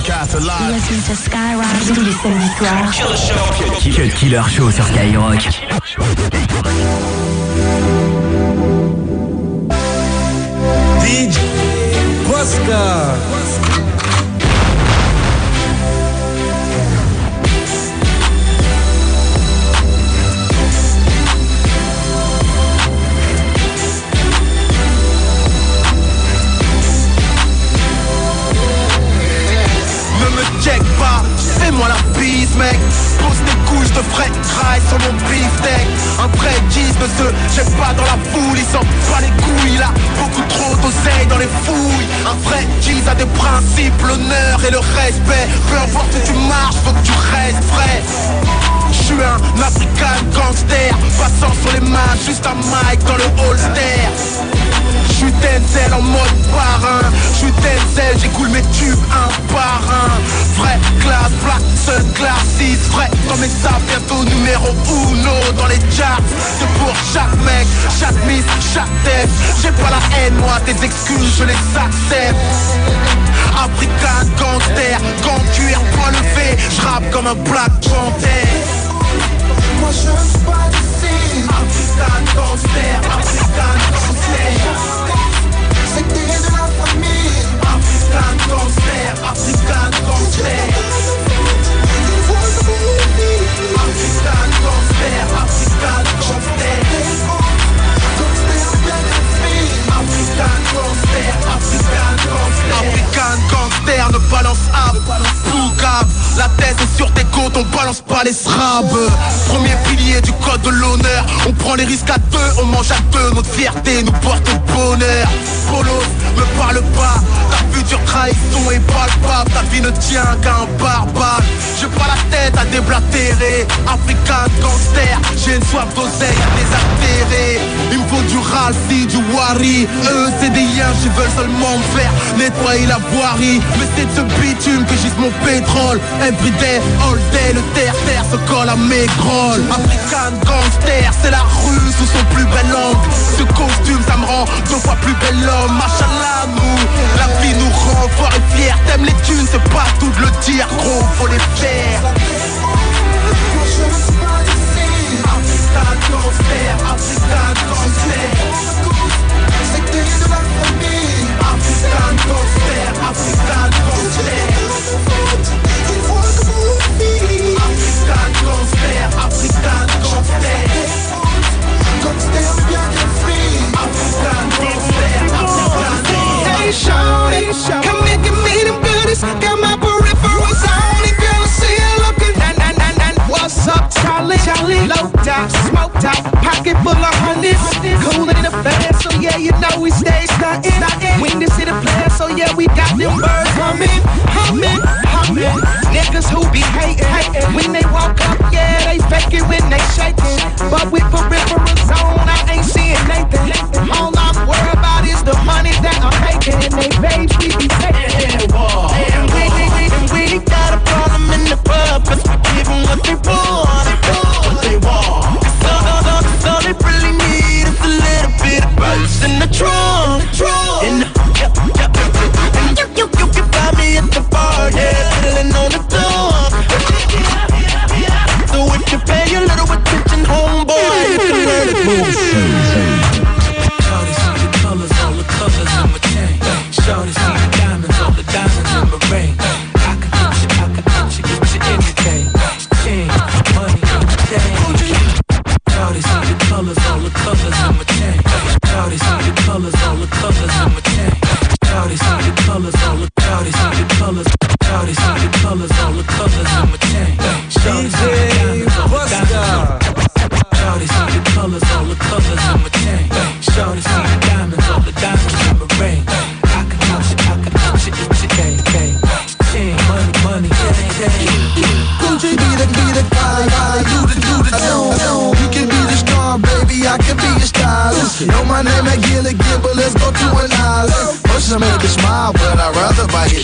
Broadcast live. Listen to Skyrock tous les samedis soirs. Cut Killer Show sur Skyrock. DJ Oscar. Fais-moi la bise mec. Pose je te ferai trail sur mon beefsteak. Un vrai gis ne se jette pas dans la foule Il s'en pas les couilles, il a beaucoup trop d'oseille dans les fouilles. Un vrai gis a des principes, l'honneur et le respect. Peu importe où tu marches, faut que tu restes vrai je suis un African gangster Passant sur les mains, juste un mic dans le holster suis Denzel en mode parrain. Je suis Denzel, j'écoule mes tubes un par un. Vrai classe, black, sun, class 6 Vrai dans mes sables, bientôt numéro uno Dans les charts, c'est pour chaque mec Chaque miss, chaque tête. J'ai pas la haine, moi, tes excuses, je les accepte. African gangster, gang cuir, point levé. Je rappe comme un black panther. Moi je pas d'ici. African gangster, African gangster gangster, African gangster African gangster, African gangster African gangster, African gangster African gangster ne balance ab. Bougab La tête est sur tes côtes, on balance pas les srabs. Premier pilier du code de l'honneur On prend les risques à deux, on mange à deux Notre fierté nous porte au bonheur. Polos, me parle pas. Ta future trahison est palpable Ta vie ne tient qu'à un barbare. J'ai pas la tête à déblatérer African gangster J'ai une soif d'oseille à désaltérer Il me faut du Ralphie, du Wari. Eux c'est des yens, ils veulent seulement me faire Nettoyer la voirie. Mais c'est de ce bitume que gise mon pétrole. Everyday, all day, le terre-terre se colle à mes grolles. African gangster, c'est la rue sous son plus bel angle. Ce costume ça me rend deux fois plus bel homme. Machallah nous, la vie nous rend forts et fiers. T'aimes les thunes, c'est pas tout de le dire gros, faut les faire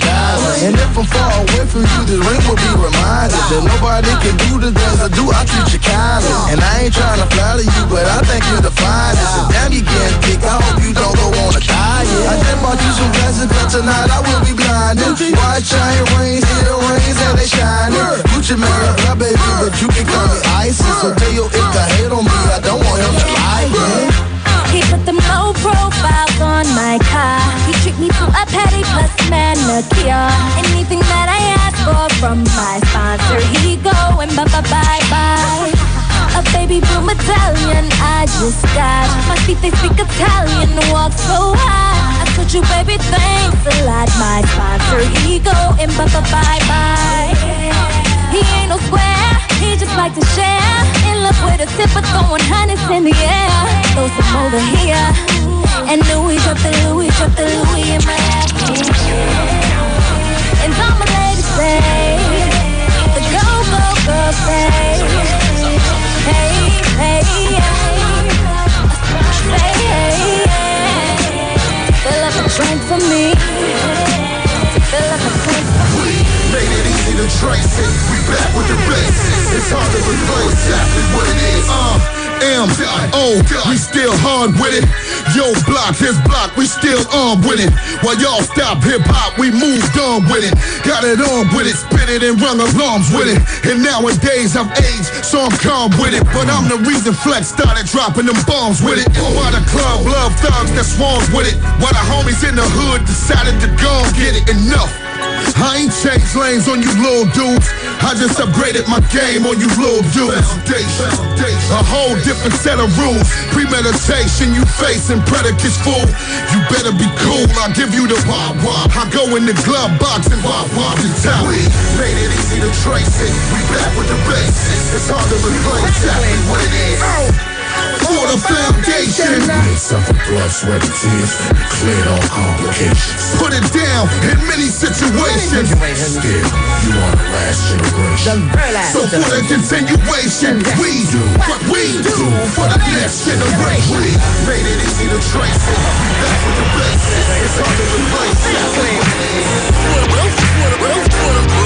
And if I'm far away from you, the ring will be reminded that nobody can do the things I do. I treat you kindly, and I ain't trying to flatter you, but I think you're the finest. And damn, you getting thick. I hope you don't go on a diet. I just bought you some glasses, but tonight I will be blinded. White chain rings, here rings, and they shining. Gucci Mane, my baby, but you can call me ISIS. So tell your if to hate on me, I don't want him to like me. He put them low profiles on my car. He treat me to a petty plus manicure. Anything that I ask for from my sponsor, he go and bye bye bye bye. A baby boom Italian I just got. My feet they speak Italian, walk so high. I told you, baby, thanks a lot. My sponsor, he go and bye bye bye bye. He ain't no square, just like to share. In love with a sip of throwing hundreds in the air. Throw some over here. And Louis drop the Louis, drop the Louis in my lap. And all my ladies say, the go, go, go say, hey, hey, hey. Fill up a drink for me. Fill up to trace it. We back with the basics. It's hard to replace exactly what it is. Uh, M O, we still hard with it. Yo, block, his block, we still on with it. While y'all stop hip hop, we moved on with it. Got it on with it, spit it and rung alarms with it. And nowadays I've aged, so I'm calm with it. But I'm the reason Flex started dropping them bombs with it. Why the club love thugs that swarms with it. Why the homies in the hood decided to go get it. Enough. I ain't changed lanes on you little dudes. I just upgraded my game on you little dudes. A whole different set of rules. Premeditation, you facing predicates fool. You better be cool. I'll give you the wop wop. I go in the glove box and wop wop the. We made it easy to trace it. We back with the basics. It's hard to replace exactly what it is. For the foundation. Suffer blood, sweat, and tears. Cleared all complications. Put it down in many situations. Still, you are the last generation. So for the continuation, we do what we do for the next generation. We made it easy to trace it. We back with the basics. It's hard to replace what it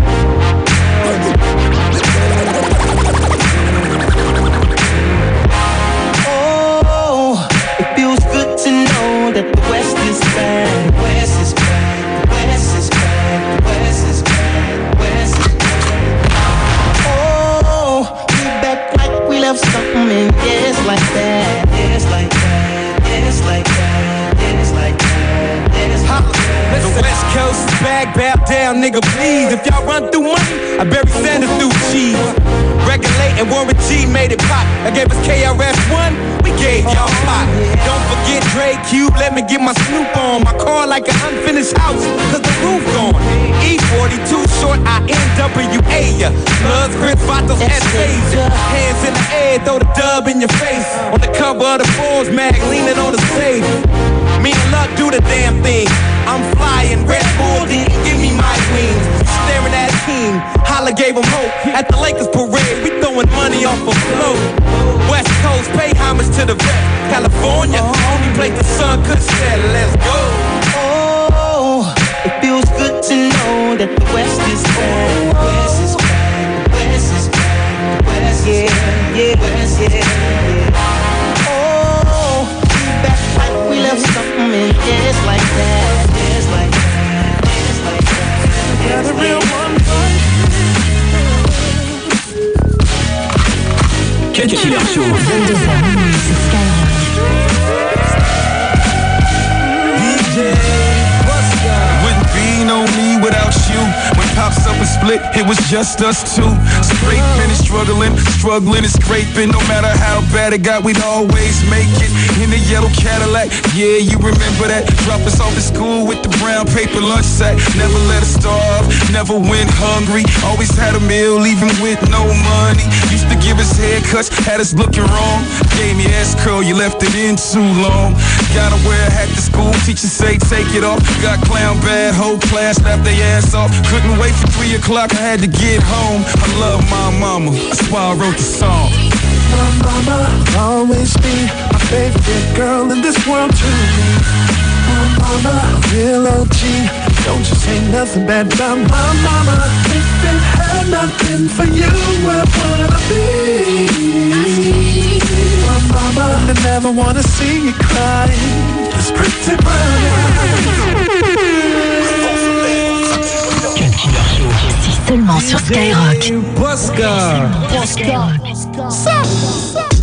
Back, bow down, nigga, please. If y'all run through money, I bury Sanders through cheese. Regulate and Warren G made it pop. I gave us KRS-One, we gave y'all pop. Don't forget Dre Cube, let me get my Snoop on. My car like an unfinished house, cause the roof gone. E42 short, I NWA ya. Bloods, Chris Vatos, Anastasia. Hands in the air, throw the dub in your face. On the cover of the Forbes mag, leaning on the safe. Me and luck do the damn thing. I'm flying, Red Bull, then give me my wings. Staring at King, Holla gave him hope. At the Lakers parade, we throwing money off a float. West Coast, pay homage to the vet. California, only place the sun could set. Let's go. Oh, it feels good to know that the West is back. West is back. West is back. West yeah, yeah, West, yeah, yeah. Something in. Yes, like that. Yes, like that. Like that. Yes, like that. Cut Killer Show. 22h pops up and split, it was just us two. Straight men struggling, struggling and scraping. No matter how bad it got, we'd always make it. In the yellow Cadillac, yeah, you remember that. Drop us off at school with the brown paper lunch sack. Never let us starve, never went hungry. Always had a meal, even with no money. Used to give us haircuts, had us looking wrong. Gave me ass curl, you left it in too long. Gotta wear a hat to school, teachers say take it off. Got clown bad, whole class laughed their ass off. Couldn't wait three o'clock, I had to get home. I love my mama, that's why I wrote the song. My mama always be my favorite girl in this world to me. My mama, real OG. Don't you say nothing bad about my mama. If it had not been for you, where would I be? My mama, I never wanna see you cry. This pretty brown seulement sur Skyrock. Posca.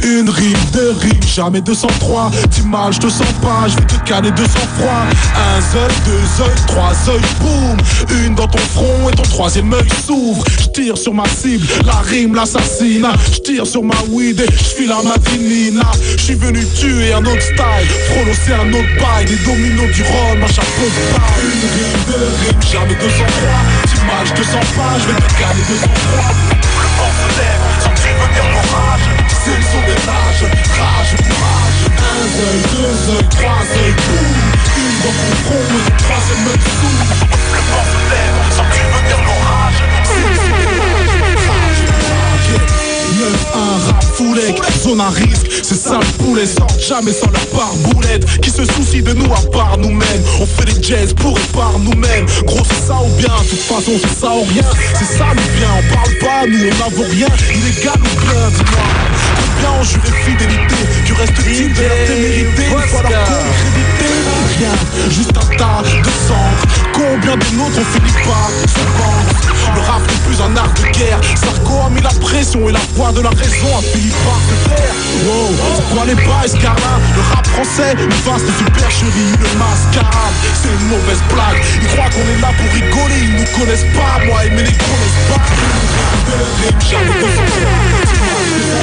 Une rime, deux rimes, jamais 203 Dis mal, je te sens pas, je vais te caler de sang froid Un œil, deux œils, trois œils, boum. Une dans ton front et ton troisième œil s'ouvre. Je tire sur ma cible, la rime l'assassine Je tire sur ma weed et je file à ma vinina Je suis venu tuer un autre style, frôler c'est un autre bail. Des dominos du rhum, un chapeau de paille Une rime, deux rimes, jamais 203 dommage, te sens pas, je vais te caler de c'est ça le poulet sortent jamais sans leur part boulette. Qui se soucie de nous à part nous-mêmes. On fait des jazz pour et par nous-mêmes. Gros c'est ça ou bien, de toute façon c'est ça ou rien. C'est ça nous bien, on parle pas, nous on n'avons rien. Illégal ou bien, dis-moi Ont juré fidélité. Du reste type de la témérité Une fois leur concrédité. Rien, juste un tas de cendres Combien de nôtres ont fini par se vendre? Le rap n'est plus un art de guerre. Sarko a mis la pression et la voix de la raison a fini par se taire. Wow, c'est quoi les bails Carlin Le rap français, une vaste supercherie Le mascarade, c'est une mauvaise blague. Ils croient qu'on est là pour rigoler. Ils nous connaissent pas, moi ils me les connaissent pas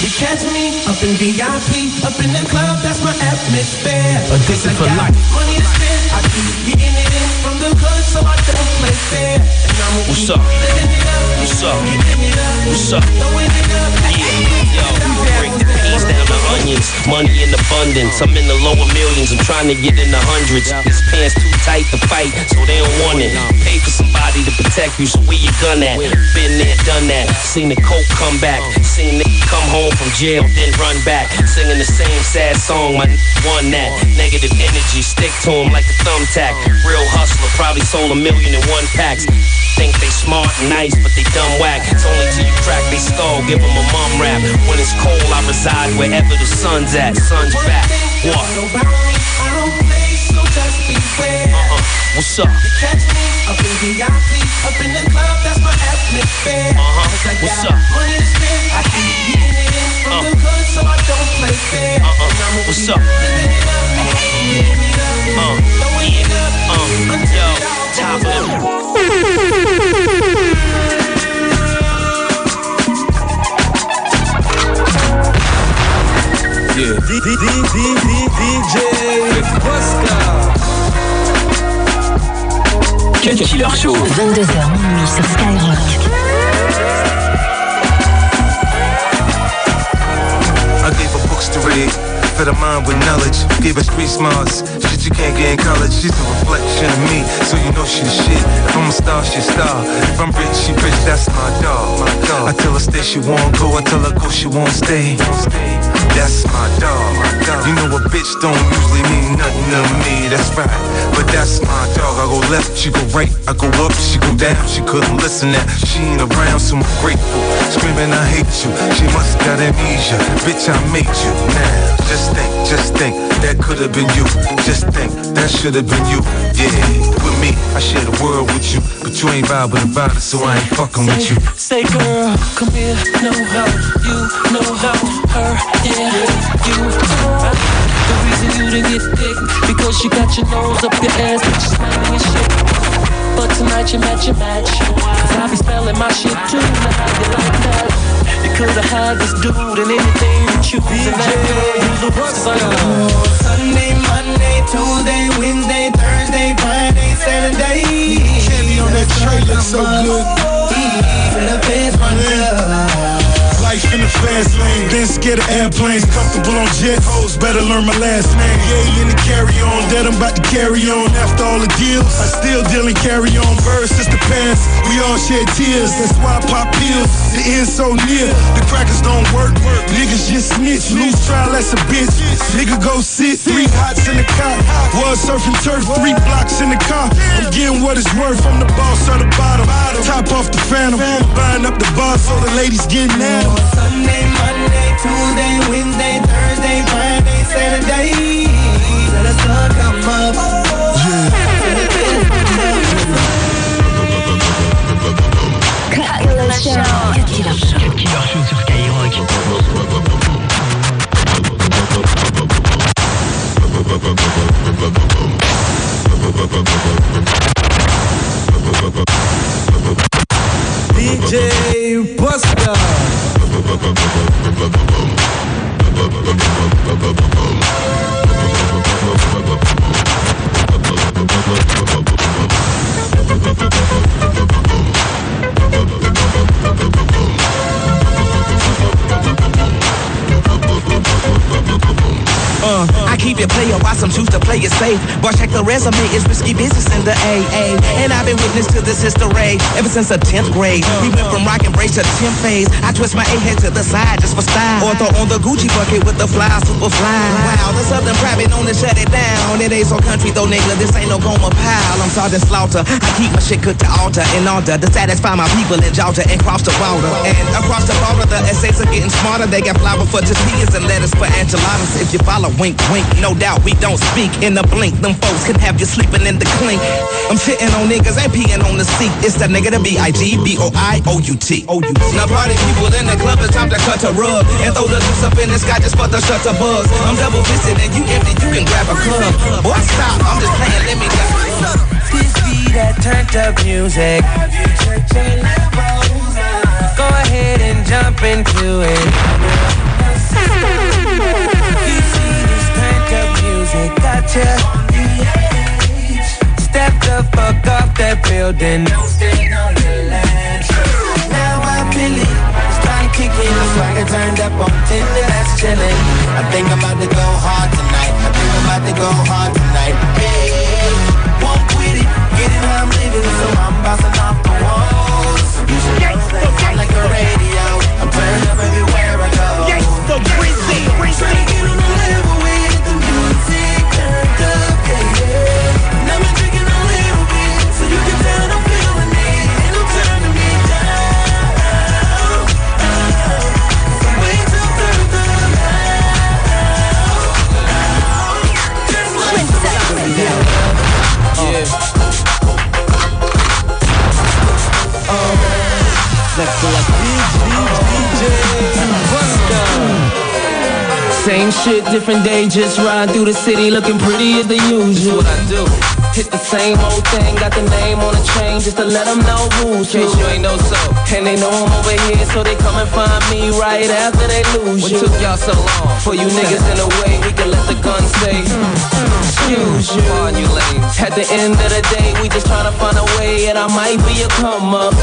You catch me up in VIP, up in the club, that's my atmosphere. Addicted for life. Money to spend, I keep getting it in from the hood, so I don't play fair. And I'm What's up? it up, What's up? it What's up? it. Yo, break the down to onions. Money in abundance. I'm in the lower millions. I'm trying to get in the hundreds. This pants too tight to fight, so they don't want it. Pay for somebody to protect you, so where your gun at? Been there, done that. Seen the coke come back. Seen the come home from jail, then run back. Singing the same sad song, my won that. Negative energy, stick to him like a thumbtack. Real hustler, probably sold a million in one packs. Think they smart and nice, but they dumb whack. It's only till you crack they skull, give them a mum rap. When it's cold, I reside wherever the sun's at. Sun's back. What? Just. Uh-uh. What's up? You Catch me up in VIP, up in the club, that's my. Uh-huh. I up? money to spend, I Uh. the hood, so I don't play fair. Uh-uh. And I'ma What's be up? living it up, getting it up, Uh, throwing it up, Uh, until yo, it all top goes of up. Yeah. D- D- D- D- D- DJ Posca. Cut Killer Show. 22h minuit sur Skyrock. Books to read, fed her mind with knowledge, gave her street smarts, shit you can't get in college. She's a reflection of me, so you know she the shit. If I'm a star, she a star. If I'm rich, she rich, that's my dog. My dog. I tell her stay, she won't go. I tell her go, she won't stay. That's my dog. You know a bitch don't usually mean nothing to me, that's right. But that's my dog. I go left, she go right. I go up, she go down. She couldn't listen that she ain't around, so I'm grateful. Screaming, I hate you. She must got amnesia. Bitch, I made you. Now, just think, just think, that could have been you. Just think, that should have been you. Yeah, with you. But you ain't vibing about it, so I ain't fucking with you. Say girl, come here, know how you know how her, yeah, you. The reason you didn't get dick because you got your nose up your ass, you smelling your shit. But tonight you match your match. Cause I be spelling my shit too Now how you like that? You could've had this dude and anything you choose And that girl you lose cause Sunday, Monday, Tuesday, Wednesday, Thursday, Friday, Saturday. Candy on that tray looks so good. mm, In the best one girl Life in the fast lane, been scared of airplanes, comfortable on jet hoes, better learn my last name. Yeah, in the carry on, that I'm about to carry on. After all the deals, I still deal and carry on. Birds since the past, we all shed tears, that's why I pop pills. The end so near, the crackers don't work. Niggas just snitch, lose trial, that's a bitch. Nigga go sit, three hots in the car. Was surfing turf, three blocks in the car. I'm getting what it's worth, I'm the boss of the bottom. Top off the phantom, buying up the bar so the ladies getting at. Sunday, Monday, Tuesday, Wednesday, Thursday, Friday, Saturday. DJ Buster. Player, why some choose to play it safe. Boy, check the resume, it's risky business in the AA. And I've been witness to this history ever since the 10th grade. We went from rock and brace to the 10th phase. I twist my A head to the side just for style. Or throw on the Gucci bucket with the fly, super fly. Wow, the Southern private known to shut it down. It ain't so country though, nigga, this ain't no Gomer Pyle. I'm Sergeant Slaughter. I keep my shit cooked to altar in order to satisfy my people in Georgia and cross the border. And across the border, the essays are getting smarter. They got flour for tortillas and lettuce for enchiladas. If you follow, wink, wink. No doubt we don't speak in the blink. Them folks can have you sleeping in the clink. I'm shitting on niggas, ain't peeing on the seat. It's that nigga, the B-I-G, B-O-I-O-U-T. O-U-T. Now party people in the club, it's time to cut a rug. And throw the juice up in the sky just for the shutter buzz. I'm double fisted and you empty, you can grab a club. Boy, stop, I'm just playing, let me go. This be that turned up music. Go ahead and jump into it. Gotcha. Step the fuck off that building. On the land Now I'm feeling it's trying to kick in. The swagger turned up on Tinder, that's chillin'. I think I'm about to go hard tonight. I think I'm about to go hard tonight. Hey, won't quit it. Get it how I'm living, so I'm bouncing off the walls. You should know that I'm like a radio. I'm up everywhere I go. Trying to get on the level shit, different day, just ride through the city looking pretty as the usual. what I do. Hit the same old thing, got the name on the chain just to let them know who's who. you ain't know so. And they know I'm over here, so they come and find me right after they lose What you. took y'all so long? For you niggas in the way, we can let the gun say, mm. Excuse you. On you lames. At the end of the day, we just tryna find a way, and I might be a come up.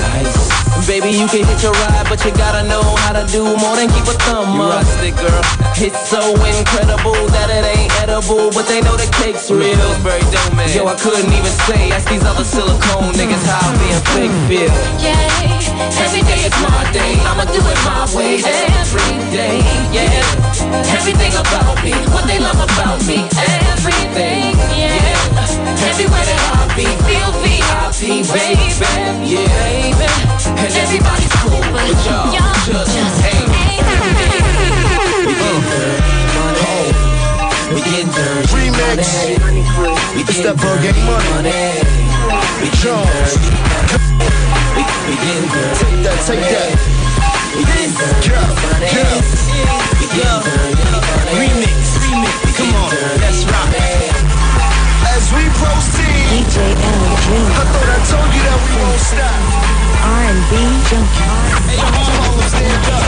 Baby, you can hit your ride, but you gotta know how to do more than keep a thumb You up. rustic, girl. It's so incredible that it ain't edible, but they know the cake's real. Pillsbury Domain. Yo, I couldn't even say, ask these other silicone niggas how being fake feel. Yeah, every day is my day. I'ma do it my way every day. Yeah, everything about me, what they love about me, eh? Everything. Yeah, everywhere that I be, feel VIP, baby. Yeah, baby. And everybody's cool, but y'all just ain't. We getting dirty. Remix. We It's that Burger money. We Jones. We, we getting dirty. Take that, take that. We getting dirty. Get up, get up. We getting dirty. Remix, remix. Come on, let's rock. As we proceed, DJ L Dream. I thought I told you that we won't stop. R&B junkie. Stand up.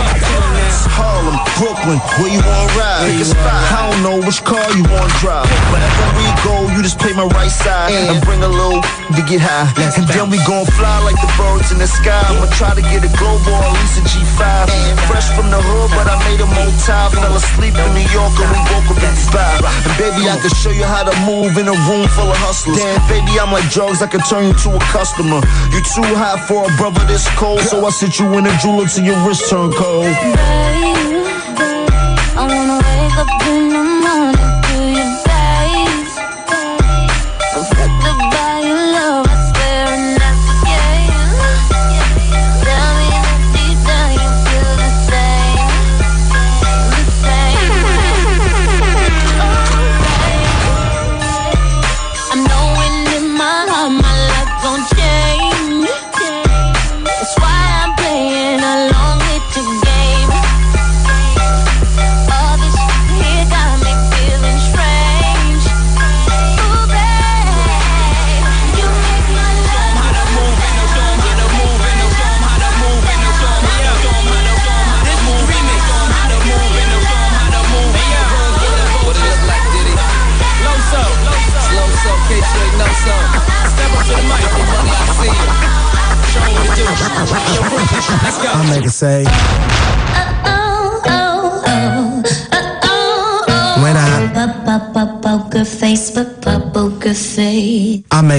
Harlem, Brooklyn, Brooklyn, where you wanna ride? Pick a spot. I don't know which car you wanna drive. Wherever we go, you just play my right side and bring a little to get high. And then we gon' fly like the birds in the sky. I'ma try to get a global, at least a G5. Fresh from the hood, but I made a motel. Fell asleep in New York and we woke up in Dubai. And baby, I can show you how to move in a room full of hustlers. Damn, baby, I'm like drugs, I can turn you to a customer. You too hot for a brother this cold, so I sit you in a jeweler till your wrist turn cold. I wanna wake up in the morning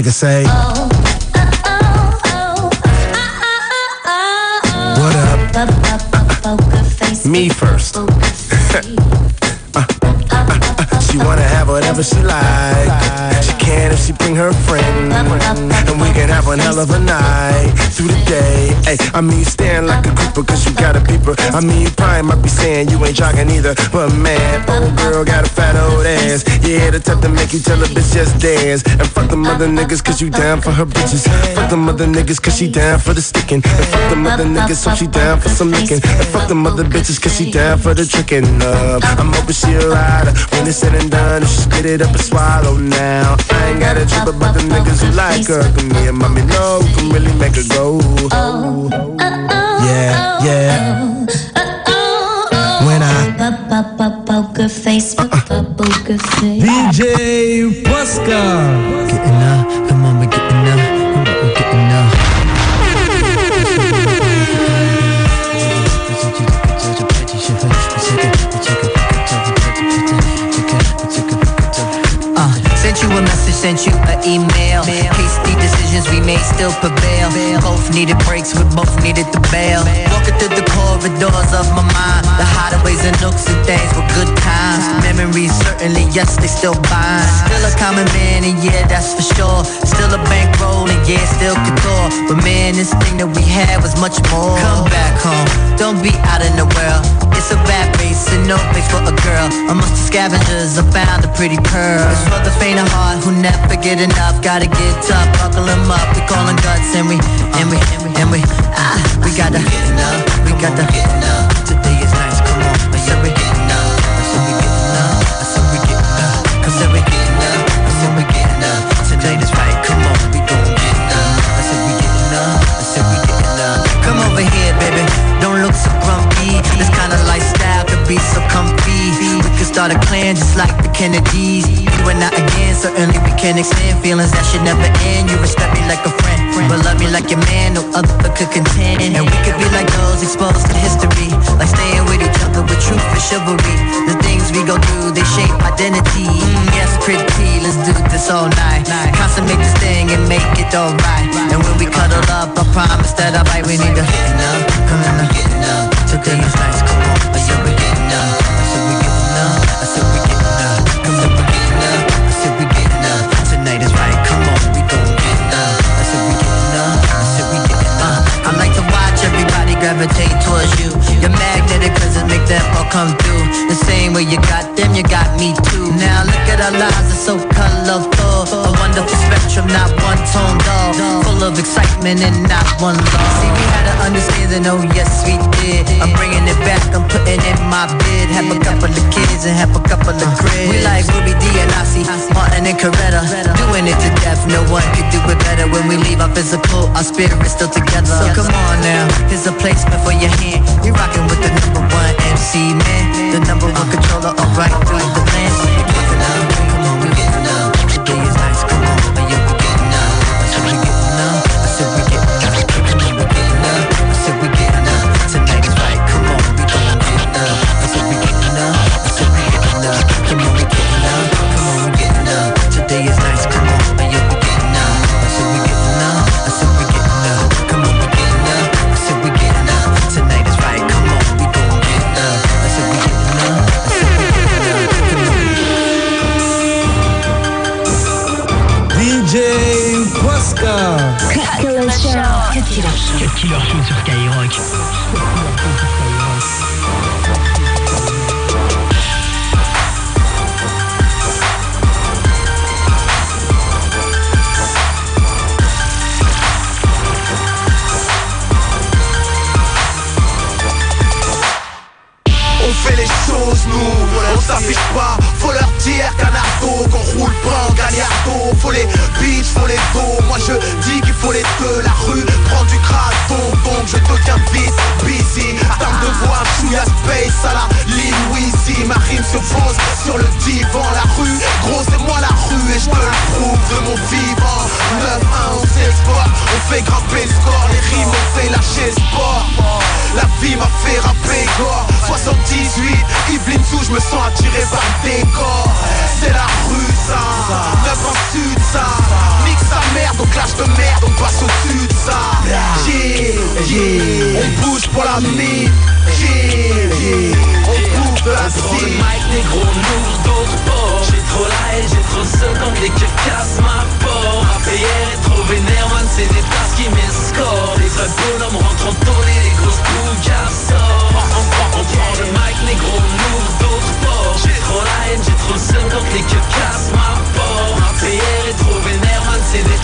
it say, up? Me first. She wanna have whatever she like. Can if she bring her friend. And we can have one hell of a night through the day. Hey, I mean, you stand like a creeper cause you got a peeper. I mean, you probably might be saying you ain't jogging either. But man, old girl got a fat old ass. Yeah, the type to make you tell a bitch just dance. And fuck them other niggas cause you down for her bitches. Fuck them other niggas cause she down for the sticking. And fuck them other niggas so she down for some licking. And fuck them other bitches cause she down for the tricking. Uh, I'm hoping she a rider. When it's said and done, she spit it up and swallow now. I ain't got a trip about the niggas who like her. Cause me and mommy know can really make her go. Yeah, yeah. When I Poker face, poker face. DJ Puska. Getting up, come on, we're getting up, needed breaks, we both needed the bail. Walking through the corridors of my mind, the and nooks and things were good times. Memories certainly, yes, they still bind. Still a common man, and yeah, that's for sure. Still a bankroll, and yeah, still couture. But man, this thing that we had was much more. Come back home, don't be out in the world. It's a bad race and no place for a girl. Amongst the scavengers, I found a pretty pearl. It's for the faint of heart who never get enough. Gotta get tough, buckle 'em up. We callin' guts and we, and we, and we, ah, we gotta, we gotta. Today certainly we can extend feelings that should never end. You respect me like a friend, but love me like your man. No other could contend. And we could be like those exposed to history, like staying with each other with truth and chivalry. The things we go through, they shape identity. Mm, yes, pretty, let's do this all night. Consummate this thing and make it alright. And when we cuddle up, I promise that I bite. We need to getting up, come on, getting up. Today is nice, come on. Gravitate towards you. You're magnetic cause it make them all come through. The same way you got them, you got me too. Now look at our lives, it's so colorful. A wonderful spectrum, not one tone dull. Full of excitement and not one loss. See, we had an understanding, oh yes we did. I'm bringing it back, I'm putting in my bid. Have a couple of kids and have a couple of grids. We like Ruby Dee and Ossie, Martin and Coretta. Doing it to death, no one could do it better. When we leave our physical, our spirit is still together. So come on now, here's a placement for your hand. We rocking with the number one MC man, the number one controller, alright through the land. Chouïa Ma rime se pose sur le divan La rue, gros c'est moi la rue Et je te le prouve de mon vivant. 9-1 on s'exporte On fait grimper le score Les rimes on fait lâcher sport. La vie m'a fait rapper gore. 78, Yveline sous, je me sens attiré par le décor. C'est la rue ça, 9 en sud ça. Nique sa mère, donc lâche de merde, on passe au-dessus de ça. Yeah, yeah, on bouge pour la mine Yeah, yeah, on bouffe de la Prends le mic négro, n'ouvre d'autres ports J'ai trop la haine, j'ai trop le seum quand les keufs cassent ma porte. APR est trop vénère, man, c'est des tasses qui m'escortent. Les vrais bonhommes rentrent en tôle et les grosses boules sortent on, prend- on prend le mic négro, n'ouvre d'autres ports J'ai trop la haine, j'ai trop le seum quand les keufs cassent ma porte. APR est trop vénère, man, c'est des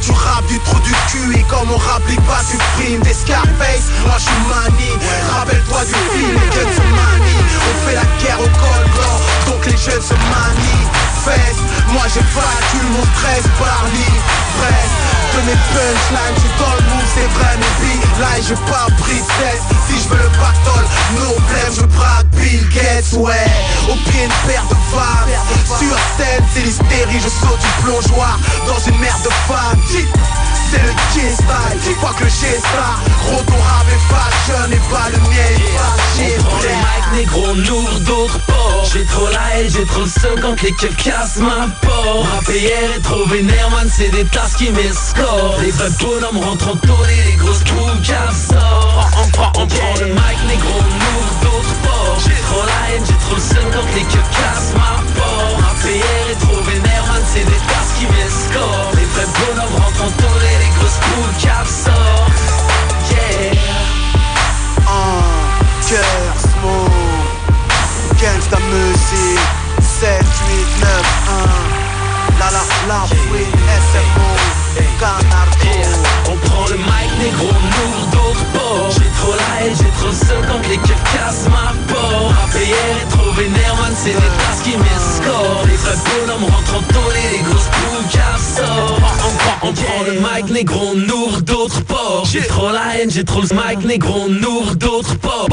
tu rappes du trou du cul Et comme on rapplique pas tu frimes Des Scarface, moi je suis mani Rappelle-toi du film, guns manient On fait la guerre au col blanc Donc les jeunes se manifestent. Moi j'ai vaincu mon stress par l'ivresse De mes punchlines, c'est dans le move, c'est vrai Mais puis là j'ai pas pris de Si je veux le battle, no blame, je braque Bill Gates, ouais. Au pied une paire de femmes. Sur scène, c'est l'hystérie, je saute du plongeoir Dans une mer de femmes c'est le G-style, quoi que le G-star Gros ton rap est fashion et pas le mien fâché On prend le mic négro, n'ouvre d'autres ports J'ai trop la haine, j'ai trop le seum quand les keufs cassent ma porte. APR est trop vénère, man, c'est des tasses qui m'escortent. Les vrais bonhommes rentrent en et les grosses boules sortent On prend, on prend le mic négro, n'ouvre d'autres ports J'ai trop la haine, j'ai trop le seum quand les keufs cassent ma porte. APR est trop vénère, man, c'est des tasses qui Les vrais bonhommes rentrent en les grosses boules sortent Yeah. Un cœur smooth Gangsta music 7, 8, 9, 1 La la la free SMO trop la haine, j'ai trop le seum quand les keufs cassent ma porte. APR trop vénère, man, c'est des tasses qui m'escortent Les vrais bonhommes rentrent en tôle et les grosses boules sortent On prend, on prend le mic négro, n'ouvre d'autres ports J'ai trop la haine, j'ai trop le mic négro, n'ouvre d'autres ports